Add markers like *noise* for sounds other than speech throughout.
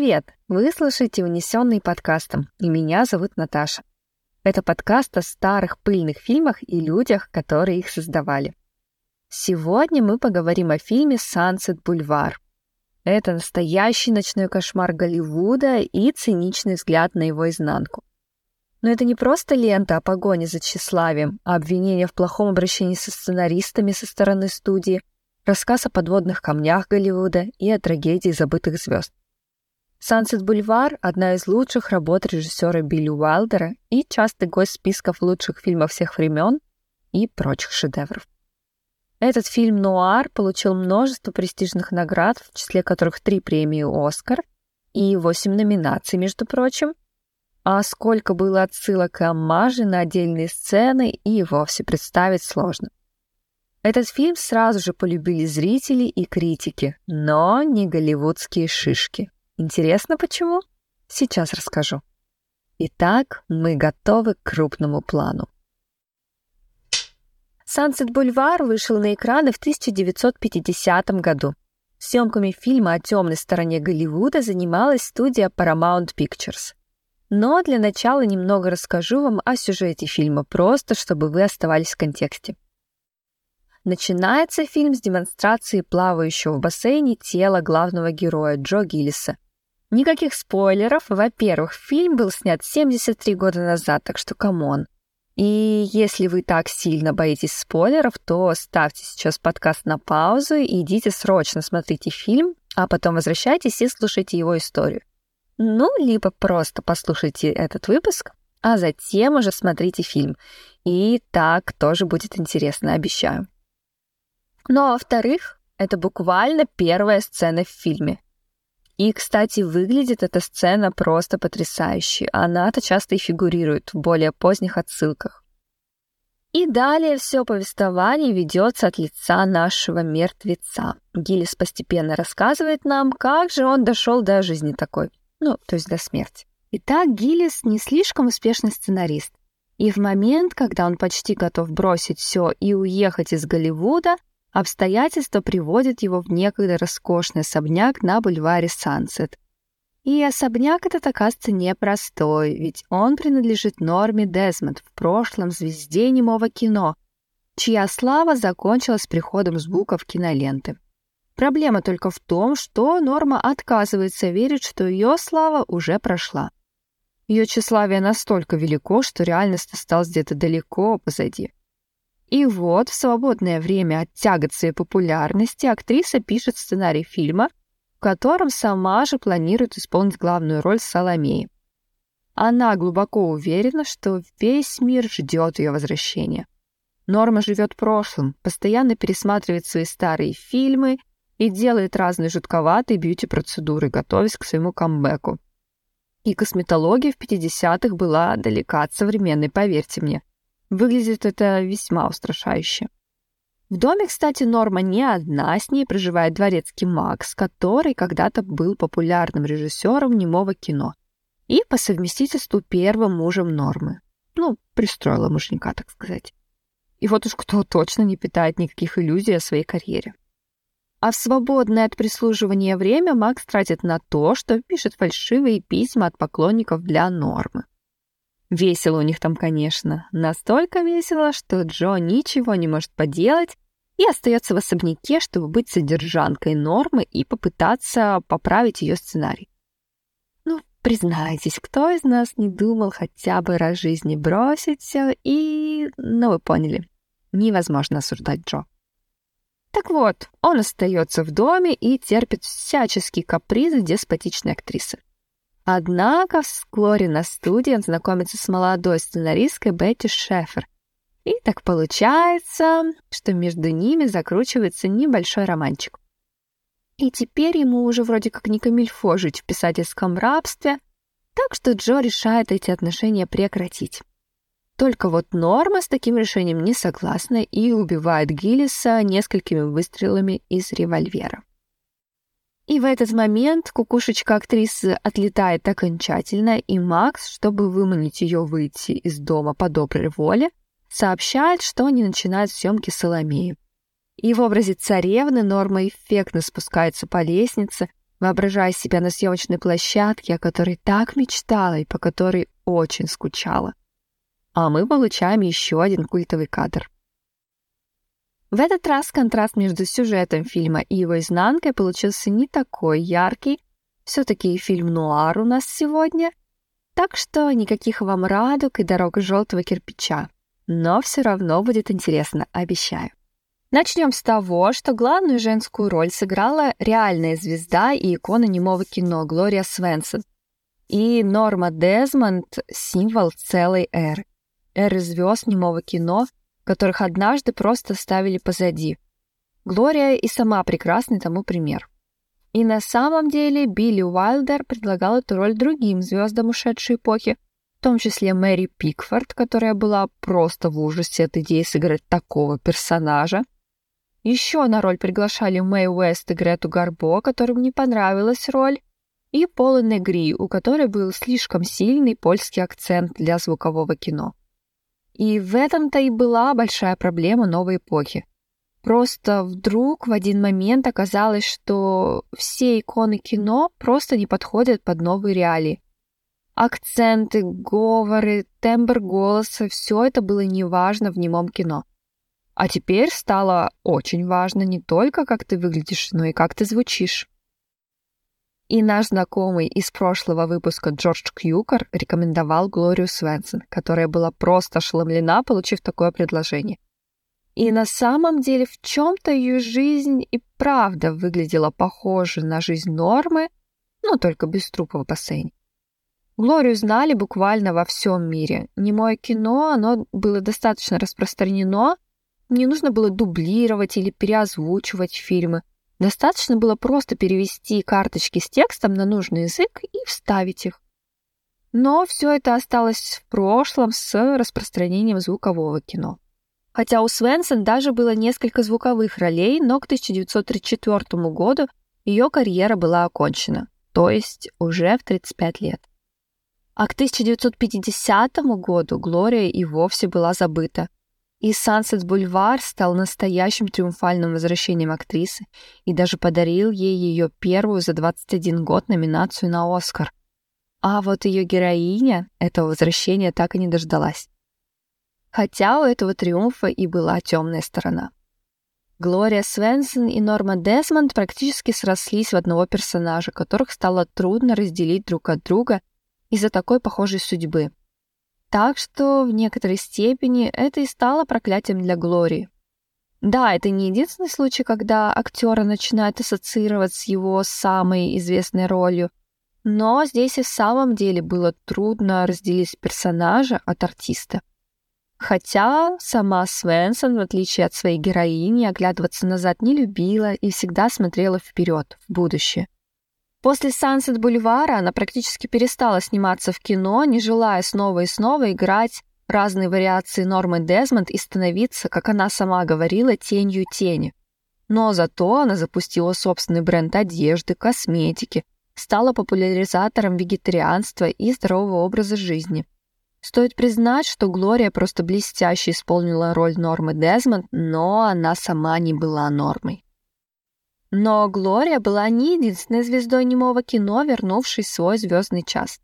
Привет! Вы слушаете «Унесенный подкастом», и меня зовут Наташа. Это подкаст о старых пыльных фильмах и людях, которые их создавали. Сегодня мы поговорим о фильме «Сансет Бульвар». Это настоящий ночной кошмар Голливуда и циничный взгляд на его изнанку. Но это не просто лента о погоне за тщеславием, а обвинение в плохом обращении со сценаристами со стороны студии, рассказ о подводных камнях Голливуда и о трагедии забытых звезд. «Сансет Бульвар» — одна из лучших работ режиссера Билли Уайлдера и частый гость списков лучших фильмов всех времен и прочих шедевров. Этот фильм «Нуар» получил множество престижных наград, в числе которых три премии «Оскар» и восемь номинаций, между прочим. А сколько было отсылок и оммажей на отдельные сцены и вовсе представить сложно. Этот фильм сразу же полюбили зрители и критики, но не голливудские шишки. Интересно почему? Сейчас расскажу. Итак, мы готовы к крупному плану. «Сансет Бульвар» вышел на экраны в 1950 году. Съемками фильма о темной стороне Голливуда занималась студия Paramount Pictures. Но для начала немного расскажу вам о сюжете фильма, просто чтобы вы оставались в контексте. Начинается фильм с демонстрации плавающего в бассейне тела главного героя Джо Гиллиса. Никаких спойлеров. Во-первых, фильм был снят 73 года назад, так что come on. И если вы так сильно боитесь спойлеров, то ставьте сейчас подкаст на паузу и идите срочно смотрите фильм, а потом возвращайтесь и слушайте его историю. Ну, либо просто послушайте этот выпуск, а затем уже смотрите фильм. И так тоже будет интересно, обещаю. Ну а во-вторых, это буквально первая сцена в фильме. И, кстати, выглядит эта сцена просто потрясающе. Она-то часто и фигурирует в более поздних отсылках. И далее все повествование ведется от лица нашего мертвеца. Гиллис постепенно рассказывает нам, как же он дошел до жизни такой, ну, то есть до смерти. Итак, Гиллис не слишком успешный сценарист. И в момент, когда он почти готов бросить все и уехать из Голливуда, Обстоятельства приводят его в некогда роскошный особняк на бульваре Сансет. И особняк этот оказывается непростой, ведь он принадлежит Норме Дезмонд, в прошлом звезде немого кино, чья слава закончилась приходом звука в киноленты. Проблема только в том, что Норма отказывается верить, что ее слава уже прошла. Ее тщеславие настолько велико, что реальность осталась где-то далеко позади. И вот в свободное время от тягот своей популярности актриса пишет сценарий фильма, в котором сама же планирует исполнить главную роль Соломеи. Она глубоко уверена, что весь мир ждет ее возвращения. Норма живет прошлым, постоянно пересматривает свои старые фильмы и делает разные жутковатые бьюти-процедуры, готовясь к своему камбэку. И косметология в 50-х была далека от современной, поверьте мне. Выглядит это весьма устрашающе. В доме, кстати, Норма не одна, с ней проживает дворецкий Макс, который когда-то был популярным режиссером немого кино и по совместительству первым мужем Нормы. Ну, пристроила муженька, так сказать. И вот уж кто точно не питает никаких иллюзий о своей карьере. А в свободное от прислуживания время Макс тратит на то, что пишет фальшивые письма от поклонников для Нормы. Весело у них там, конечно. Настолько весело, что Джо ничего не может поделать и остается в особняке, чтобы быть содержанкой Нормы и попытаться поправить ее сценарий. Ну, признайтесь, кто из нас не думал хотя бы раз жизни бросить все и... Ну, вы поняли. Невозможно осуждать Джо. Так вот, он остается в доме и терпит всяческие капризы деспотичной актрисы. Однако вскоре на студии он знакомится с молодой сценаристкой Бетти Шефер. И так получается, что между ними закручивается небольшой романчик. И теперь ему уже вроде как не камильфо жить в писательском рабстве, так что Джо решает эти отношения прекратить. Только вот Норма с таким решением не согласна и убивает Гиллиса несколькими выстрелами из револьвера. И в этот момент кукушечка актрисы отлетает окончательно, и Макс, чтобы выманить ее выйти из дома по доброй воле, сообщает, что они начинают съемки Соломеи. И в образе царевны Норма эффектно спускается по лестнице, воображая себя на съемочной площадке, о которой так мечтала и по которой очень скучала. А мы получаем еще один культовый кадр. В этот раз контраст между сюжетом фильма и его изнанкой получился не такой яркий. Все-таки фильм нуар у нас сегодня. Так что никаких вам радуг и дорог желтого кирпича. Но все равно будет интересно, обещаю. Начнем с того, что главную женскую роль сыграла реальная звезда и икона немого кино Глория Свенсон. И Норма Дезмонд — символ целой эры. Эры звезд немого кино, которых однажды просто ставили позади. Глория и сама прекрасный тому пример. И на самом деле Билли Уайлдер предлагал эту роль другим звездам ушедшей эпохи, в том числе Мэри Пикфорд, которая была просто в ужасе от идеи сыграть такого персонажа, еще на роль приглашали Мэй Уэст и Грету Гарбо, которым не понравилась роль, и Пола Негри, у которой был слишком сильный польский акцент для звукового кино. И в этом-то и была большая проблема новой эпохи. Просто вдруг в один момент оказалось, что все иконы кино просто не подходят под новые реалии. Акценты, говоры, тембр голоса — все это было неважно в немом кино. А теперь стало очень важно не только, как ты выглядишь, но и как ты звучишь. И наш знакомый из прошлого выпуска Джордж Кьюкер рекомендовал Глорию Свенсон, которая была просто ошеломлена, получив такое предложение. И на самом деле в чем-то ее жизнь и правда выглядела похоже на жизнь Нормы, но только без трупа в бассейне. Глорию знали буквально во всем мире. Немое кино, оно было достаточно распространено, не нужно было дублировать или переозвучивать фильмы. Достаточно было просто перевести карточки с текстом на нужный язык и вставить их. Но все это осталось в прошлом с распространением звукового кино. Хотя у Свенсон даже было несколько звуковых ролей, но к 1934 году ее карьера была окончена, то есть уже в 35 лет. А к 1950 году Глория и вовсе была забыта – и Sunset Бульвар стал настоящим триумфальным возвращением актрисы и даже подарил ей ее первую за 21 год номинацию на Оскар. А вот ее героиня этого возвращения так и не дождалась. Хотя у этого триумфа и была темная сторона. Глория Свенсон и Норма Десмонд практически срослись в одного персонажа, которых стало трудно разделить друг от друга из-за такой похожей судьбы. Так что в некоторой степени это и стало проклятием для Глории. Да, это не единственный случай, когда актера начинают ассоциировать с его самой известной ролью, но здесь и в самом деле было трудно разделить персонажа от артиста. Хотя сама Свенсон, в отличие от своей героини, оглядываться назад не любила и всегда смотрела вперед, в будущее. После Sunset Бульвара она практически перестала сниматься в кино, не желая снова и снова играть разные вариации Нормы Дезмонд и становиться, как она сама говорила, тенью тени. Но зато она запустила собственный бренд одежды, косметики, стала популяризатором вегетарианства и здорового образа жизни. Стоит признать, что Глория просто блестяще исполнила роль Нормы Дезмонд, но она сама не была нормой. Но Глория была не единственной звездой немого кино, вернувшей свой звездный час.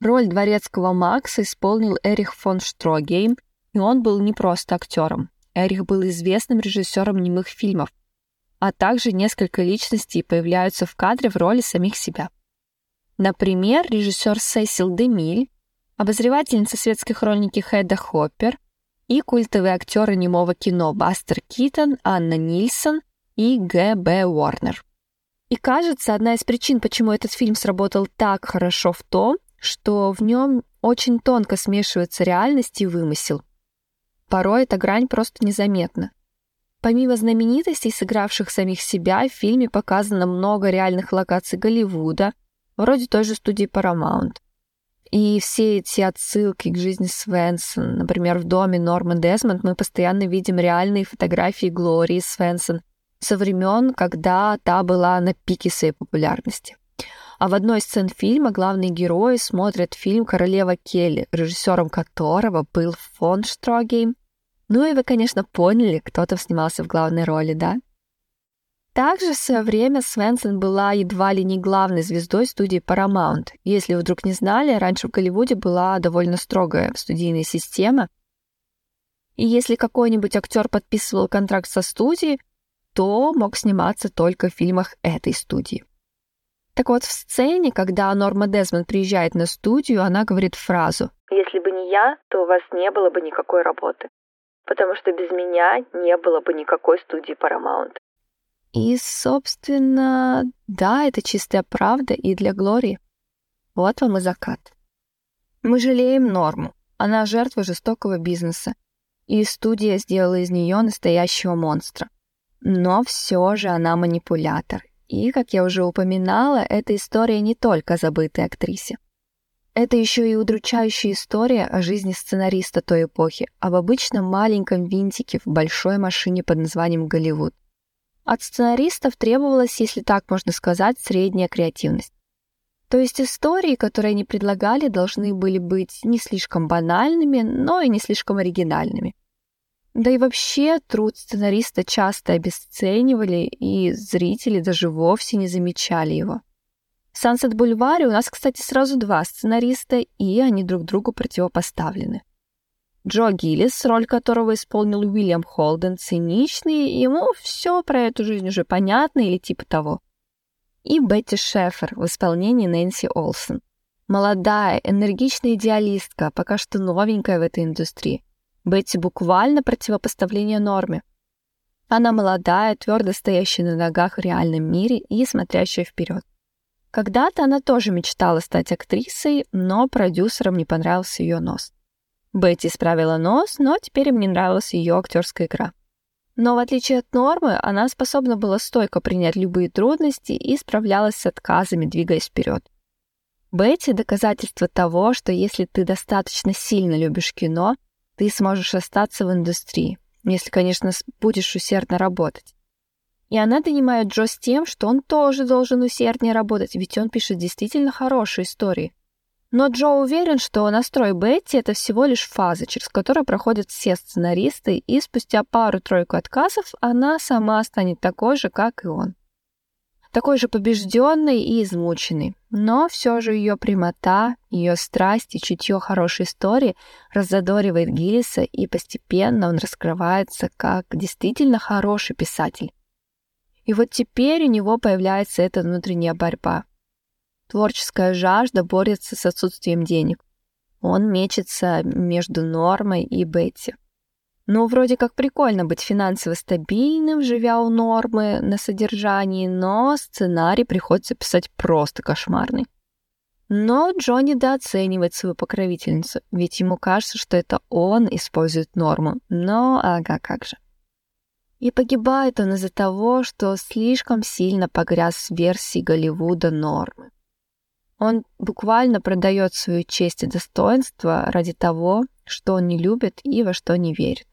Роль дворецкого Макса исполнил Эрих фон Штрогейм, и он был не просто актером. Эрих был известным режиссером немых фильмов, а также несколько личностей появляются в кадре в роли самих себя. Например, режиссер Сесил Демиль, обозревательница светской хроники Хэдда Хоппер и культовые актеры немого кино Бастер Китон, Анна Нильсон – и Г. Б. Уорнер. И кажется, одна из причин, почему этот фильм сработал так хорошо в том, что в нем очень тонко смешивается реальность и вымысел. Порой эта грань просто незаметна. Помимо знаменитостей, сыгравших самих себя, в фильме показано много реальных локаций Голливуда, вроде той же студии Paramount. И все эти отсылки к жизни Свенсон, например, в доме Норман Десмонд мы постоянно видим реальные фотографии Глории Свенсон – со времен, когда та была на пике своей популярности. А в одной из сцен фильма главные герои смотрят фильм «Королева Келли», режиссером которого был фон Штрогейм. Ну и вы, конечно, поняли, кто там снимался в главной роли, да? Также в свое время Свенсон была едва ли не главной звездой студии Paramount. Если вы вдруг не знали, раньше в Голливуде была довольно строгая студийная система. И если какой-нибудь актер подписывал контракт со студией, то мог сниматься только в фильмах этой студии. Так вот, в сцене, когда Норма Дезмонд приезжает на студию, она говорит фразу «Если бы не я, то у вас не было бы никакой работы, потому что без меня не было бы никакой студии Paramount». И, собственно, да, это чистая правда и для Глории. Вот вам и закат. Мы жалеем Норму. Она жертва жестокого бизнеса. И студия сделала из нее настоящего монстра. Но все же она манипулятор. И, как я уже упоминала, эта история не только забытой актрисе. Это еще и удручающая история о жизни сценариста той эпохи, об обычном маленьком винтике в большой машине под названием Голливуд. От сценаристов требовалась, если так можно сказать, средняя креативность. То есть истории, которые они предлагали, должны были быть не слишком банальными, но и не слишком оригинальными. Да и вообще труд сценариста часто обесценивали, и зрители даже вовсе не замечали его. В «Сансет Бульваре» у нас, кстати, сразу два сценариста, и они друг другу противопоставлены. Джо Гиллис, роль которого исполнил Уильям Холден, циничный, ему все про эту жизнь уже понятно или типа того. И Бетти Шефер в исполнении Нэнси Олсен. Молодая, энергичная идеалистка, пока что новенькая в этой индустрии. Бетти буквально противопоставление норме. Она молодая, твердо стоящая на ногах в реальном мире и смотрящая вперед. Когда-то она тоже мечтала стать актрисой, но продюсерам не понравился ее нос. Бетти исправила нос, но теперь им не нравилась ее актерская игра. Но в отличие от Нормы, она способна была стойко принять любые трудности и справлялась с отказами, двигаясь вперед. Бетти — доказательство того, что если ты достаточно сильно любишь кино, ты сможешь остаться в индустрии, если, конечно, будешь усердно работать. И она донимает Джо с тем, что он тоже должен усерднее работать, ведь он пишет действительно хорошие истории — но Джо уверен, что настрой Бетти — это всего лишь фаза, через которую проходят все сценаристы, и спустя пару-тройку отказов она сама станет такой же, как и он. Такой же побежденный и измученный. Но все же ее прямота, ее страсть и чутье хорошей истории раззадоривает Гиллиса, и постепенно он раскрывается как действительно хороший писатель. И вот теперь у него появляется эта внутренняя борьба — Творческая жажда борется с отсутствием денег. Он мечется между Нормой и Бетти. Ну, вроде как прикольно быть финансово стабильным, живя у Нормы на содержании, но сценарий приходится писать просто кошмарный. Но Джонни недооценивает свою покровительницу, ведь ему кажется, что это он использует норму. Но ага, как же. И погибает он из-за того, что слишком сильно погряз в версии Голливуда нормы. Он буквально продает свою честь и достоинство ради того, что он не любит и во что не верит.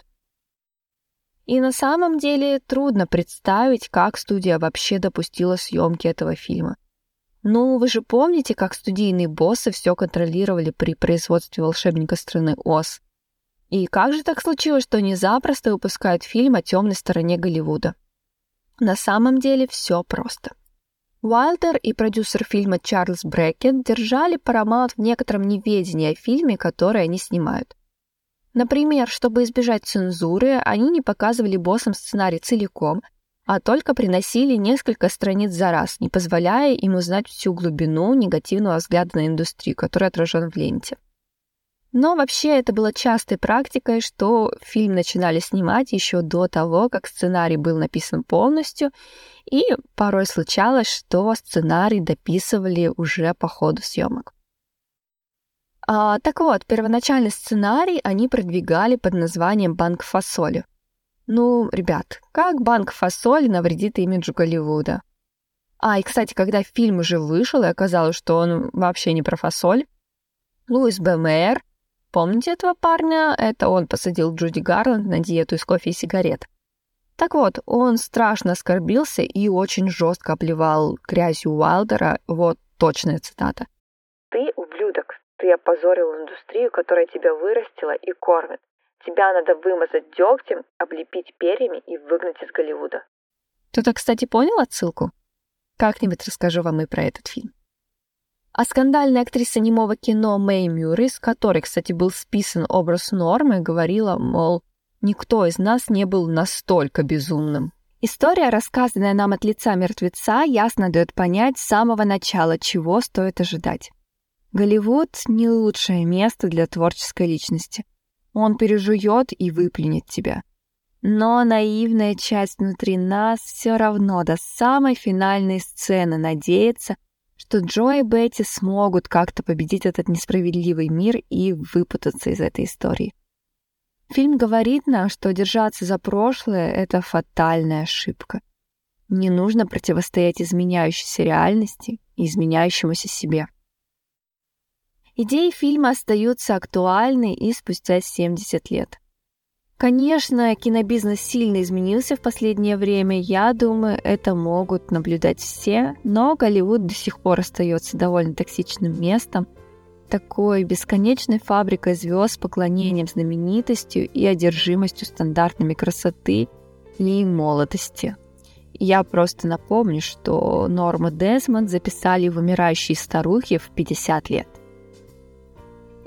И на самом деле трудно представить, как студия вообще допустила съемки этого фильма. Ну, вы же помните, как студийные боссы все контролировали при производстве «Волшебника страны Оз». И как же так случилось, что они запросто выпускают фильм о темной стороне Голливуда? На самом деле все просто. Уайлдер и продюсер фильма Чарльз Брекет держали Paramount в некотором неведении о фильме, который они снимают. Например, чтобы избежать цензуры, они не показывали боссам сценарий целиком, а только приносили несколько страниц за раз, не позволяя им узнать всю глубину негативного взгляда на индустрию, который отражен в ленте. Но вообще это было частой практикой, что фильм начинали снимать еще до того, как сценарий был написан полностью, и порой случалось, что сценарий дописывали уже по ходу съемок. А, так вот, первоначальный сценарий они продвигали под названием «Банк фасоли». Ну, ребят, как банк фасоли навредит имиджу Голливуда? А, и, кстати, когда фильм уже вышел, и оказалось, что он вообще не про фасоль, Луис Б. Помните этого парня? Это он посадил Джуди Гарланд на диету из кофе и сигарет. Так вот, он страшно оскорбился и очень жестко обливал грязью Уайлдера. Вот точная цитата. «Ты ублюдок. Ты опозорил индустрию, которая тебя вырастила и кормит. Тебя надо вымазать дегтем, облепить перьями и выгнать из Голливуда». Кто-то, кстати, понял отсылку? Как-нибудь расскажу вам и про этот фильм. А скандальная актриса немого кино Мэй Мюррей, с которой, кстати, был списан образ Нормы, говорила, мол, никто из нас не был настолько безумным. История, рассказанная нам от лица мертвеца, ясно дает понять с самого начала, чего стоит ожидать. Голливуд — не лучшее место для творческой личности. Он пережует и выплюнет тебя. Но наивная часть внутри нас все равно до самой финальной сцены надеется, что Джо и Бетти смогут как-то победить этот несправедливый мир и выпутаться из этой истории. Фильм говорит нам, что держаться за прошлое — это фатальная ошибка. Не нужно противостоять изменяющейся реальности и изменяющемуся себе. Идеи фильма остаются актуальны и спустя 70 лет. Конечно, кинобизнес сильно изменился в последнее время. Я думаю, это могут наблюдать все, но Голливуд до сих пор остается довольно токсичным местом, такой бесконечной фабрикой звезд с поклонением знаменитостью и одержимостью стандартными красоты и молодости. Я просто напомню, что Норму Десмонд записали в «Умирающие старухи» в 50 лет.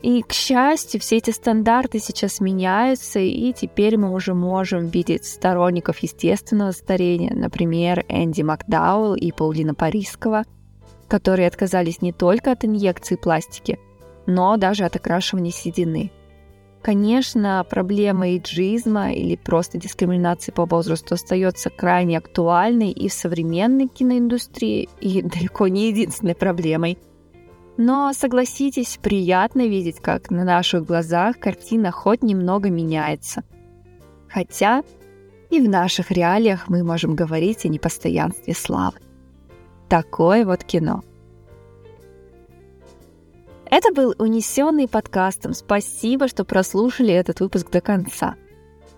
И, к счастью, все эти стандарты сейчас меняются, и теперь мы уже можем видеть сторонников естественного старения, например, Энди Макдауэлл и Паулина Парискова, которые отказались не только от инъекций пластики, но даже от окрашивания седины. Конечно, проблема эйджизма или просто дискриминации по возрасту остается крайне актуальной и в современной киноиндустрии, и *laughs* далеко не единственной проблемой – но, согласитесь, приятно видеть, как на наших глазах картина хоть немного меняется. Хотя и в наших реалиях мы можем говорить о непостоянстве славы. Такое вот кино. Это был унесенный подкастом. Спасибо, что прослушали этот выпуск до конца.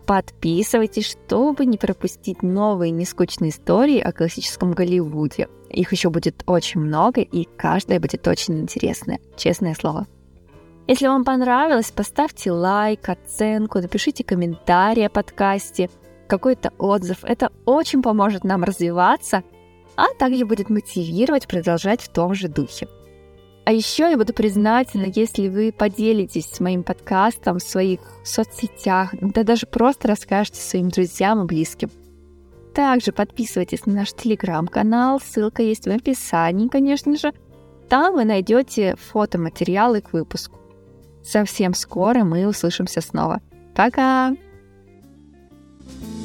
Подписывайтесь, чтобы не пропустить новые нескучные истории о классическом Голливуде. Их еще будет очень много, и каждая будет очень интересная, честное слово. Если вам понравилось, поставьте лайк, оценку, напишите комментарий о подкасте, какой-то отзыв. Это очень поможет нам развиваться, а также будет мотивировать продолжать в том же духе. А еще я буду признательна, если вы поделитесь с моим подкастом в своих соцсетях, да даже просто расскажете своим друзьям и близким. Также подписывайтесь на наш телеграм-канал, ссылка есть в описании, конечно же. Там вы найдете фотоматериалы к выпуску. Совсем скоро мы услышимся снова. Пока! thank you